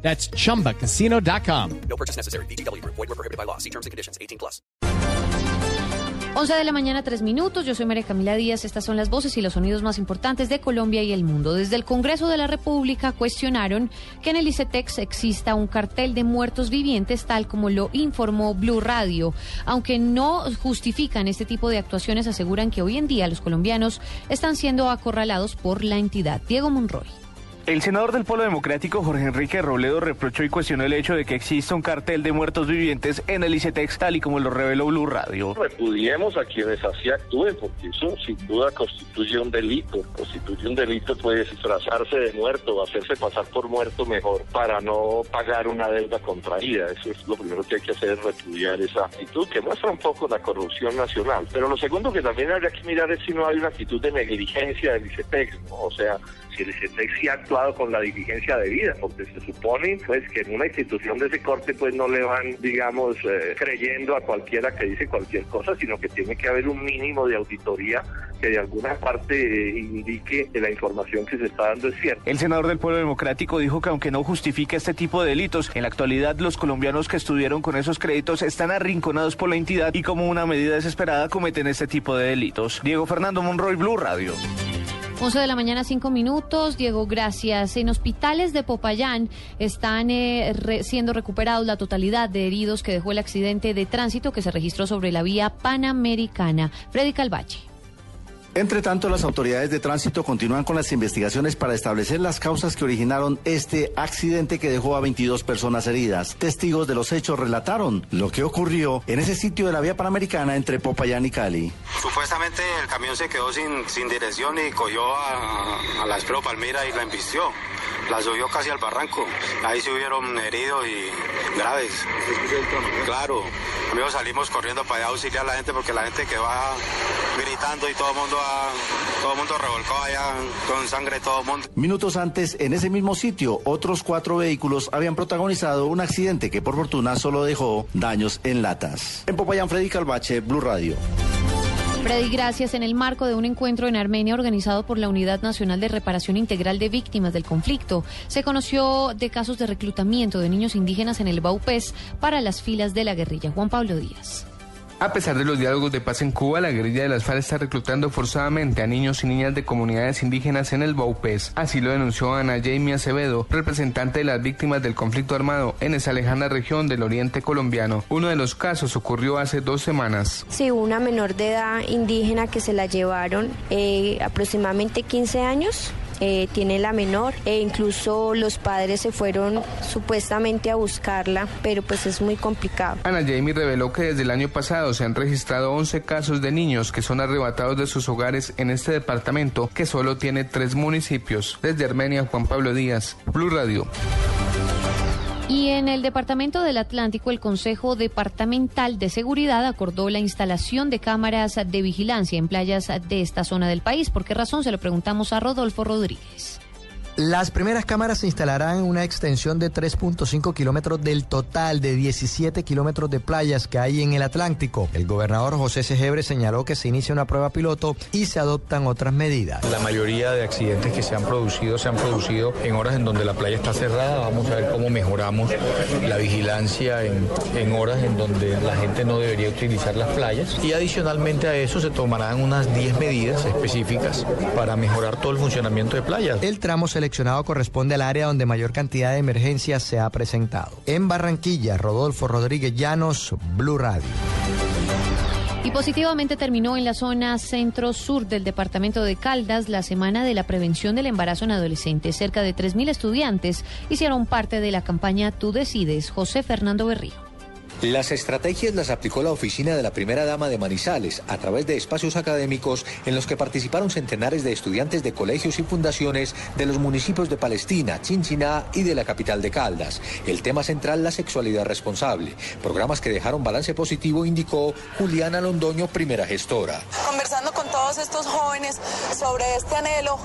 That's chumbacasino.com. No purchase necessary. BGW. Void were prohibited by law. See terms and conditions. 18 plus. 11 de la mañana, 3 minutos. Yo soy María Camila Díaz. Estas son las voces y los sonidos más importantes de Colombia y el mundo. Desde el Congreso de la República cuestionaron que en el ICETEX exista un cartel de muertos vivientes, tal como lo informó Blue Radio. Aunque no justifican este tipo de actuaciones, aseguran que hoy en día los colombianos están siendo acorralados por la entidad. Diego Monroy. El senador del Polo Democrático, Jorge Enrique Robledo, reprochó y cuestionó el hecho de que exista un cartel de muertos vivientes en el ICETEX, tal y como lo reveló Blue Radio. Repudiemos a quienes así actúen, porque eso sin duda constituye un delito. Constituye un delito, pues, disfrazarse de muerto, hacerse pasar por muerto mejor para no pagar una deuda contraída. Eso es lo primero que hay que hacer, repudiar esa actitud que muestra un poco la corrupción nacional. Pero lo segundo que también habría que mirar es si no hay una actitud de negligencia del ICETEX. O sea, si el ICETEX sí ha actuado con la diligencia debida, porque se supone pues que en una institución de ese corte pues no le van, digamos, eh, creyendo a cualquiera que dice cualquier cosa, sino que tiene que haber un mínimo de auditoría que de alguna parte eh, indique que la información que se está dando es cierta. El senador del Pueblo Democrático dijo que aunque no justifica este tipo de delitos, en la actualidad los colombianos que estuvieron con esos créditos están arrinconados por la entidad y como una medida desesperada cometen este tipo de delitos. Diego Fernando Monroy, Blue Radio. 11 de la mañana, 5 minutos. Diego, gracias. En hospitales de Popayán están eh, re- siendo recuperados la totalidad de heridos que dejó el accidente de tránsito que se registró sobre la vía panamericana. Freddy Calvache. Entre tanto, las autoridades de tránsito continúan con las investigaciones para establecer las causas que originaron este accidente que dejó a 22 personas heridas. Testigos de los hechos relataron lo que ocurrió en ese sitio de la vía panamericana entre Popayán y Cali. Supuestamente el camión se quedó sin, sin dirección y cogió a, a la Espero Palmira y la embistió. La subió casi al barranco. Ahí se hubieron heridos y graves. Claro. Amigos, salimos corriendo para allá a auxiliar a la gente porque la gente quedó ah, gritando y todo el mundo, ah, todo el mundo revolcó allá con sangre todo el mundo. Minutos antes, en ese mismo sitio, otros cuatro vehículos habían protagonizado un accidente que por fortuna solo dejó daños en latas. En Popayán, Freddy Calvache, Blue Radio. Freddy, gracias. En el marco de un encuentro en Armenia organizado por la Unidad Nacional de Reparación Integral de Víctimas del Conflicto, se conoció de casos de reclutamiento de niños indígenas en el Baupés para las filas de la guerrilla. Juan Pablo Díaz. A pesar de los diálogos de paz en Cuba, la guerrilla de las FARC está reclutando forzadamente a niños y niñas de comunidades indígenas en el Baupés. Así lo denunció Ana Jamie Acevedo, representante de las víctimas del conflicto armado en esa lejana región del oriente colombiano. Uno de los casos ocurrió hace dos semanas. Sí, una menor de edad indígena que se la llevaron eh, aproximadamente 15 años. Eh, tiene la menor e incluso los padres se fueron supuestamente a buscarla, pero pues es muy complicado. Ana Jamie reveló que desde el año pasado se han registrado 11 casos de niños que son arrebatados de sus hogares en este departamento que solo tiene tres municipios. Desde Armenia, Juan Pablo Díaz, Blue Radio. Y en el Departamento del Atlántico, el Consejo Departamental de Seguridad acordó la instalación de cámaras de vigilancia en playas de esta zona del país. ¿Por qué razón? Se lo preguntamos a Rodolfo Rodríguez. Las primeras cámaras se instalarán en una extensión de 3.5 kilómetros del total de 17 kilómetros de playas que hay en el Atlántico. El gobernador José Segebre señaló que se inicia una prueba piloto y se adoptan otras medidas. La mayoría de accidentes que se han producido se han producido en horas en donde la playa está cerrada. Vamos a ver cómo mejoramos la vigilancia en, en horas en donde la gente no debería utilizar las playas. Y adicionalmente a eso se tomarán unas 10 medidas específicas para mejorar todo el funcionamiento de playas. El tramo seleccionado corresponde al área donde mayor cantidad de emergencias se ha presentado. En Barranquilla, Rodolfo Rodríguez Llanos, Blue Radio. Y positivamente terminó en la zona centro-sur del departamento de Caldas la semana de la prevención del embarazo en adolescentes. Cerca de 3.000 estudiantes hicieron parte de la campaña Tú decides, José Fernando Berrío. Las estrategias las aplicó la oficina de la primera dama de Manizales a través de espacios académicos en los que participaron centenares de estudiantes de colegios y fundaciones de los municipios de Palestina, Chinchiná y de la capital de Caldas. El tema central, la sexualidad responsable. Programas que dejaron balance positivo, indicó Juliana Londoño, primera gestora. Conversando con todos estos jóvenes sobre este anhelo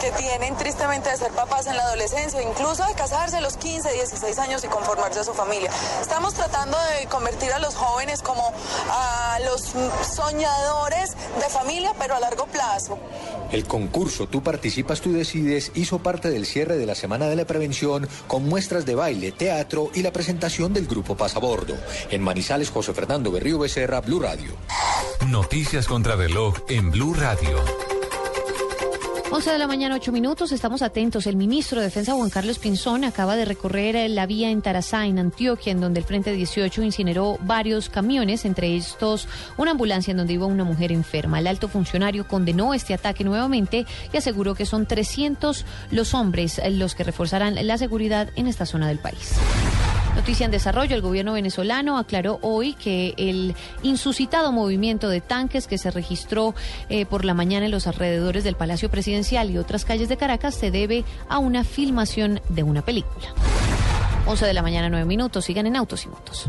que tienen tristemente de ser papás en la adolescencia, incluso de casarse a los 15, 16 años y conformarse a su familia. Estamos tratando de convertir a los jóvenes como a los soñadores de familia, pero a largo plazo. El concurso Tú participas, tú decides hizo parte del cierre de la Semana de la Prevención con muestras de baile, teatro y la presentación del grupo Pasabordo. En Manizales, José Fernando Berrío Becerra, Blue Radio. Noticias contra reloj en Blue Radio. 11 de la mañana, 8 minutos. Estamos atentos. El ministro de Defensa, Juan Carlos Pinzón, acaba de recorrer la vía en Tarazá, en Antioquia, en donde el Frente 18 incineró varios camiones, entre estos una ambulancia en donde iba una mujer enferma. El alto funcionario condenó este ataque nuevamente y aseguró que son 300 los hombres los que reforzarán la seguridad en esta zona del país. Noticia en desarrollo, el gobierno venezolano aclaró hoy que el insuscitado movimiento de tanques que se registró eh, por la mañana en los alrededores del Palacio Presidencial y otras calles de Caracas se debe a una filmación de una película. 11 de la mañana, 9 minutos. Sigan en Autos y Motos.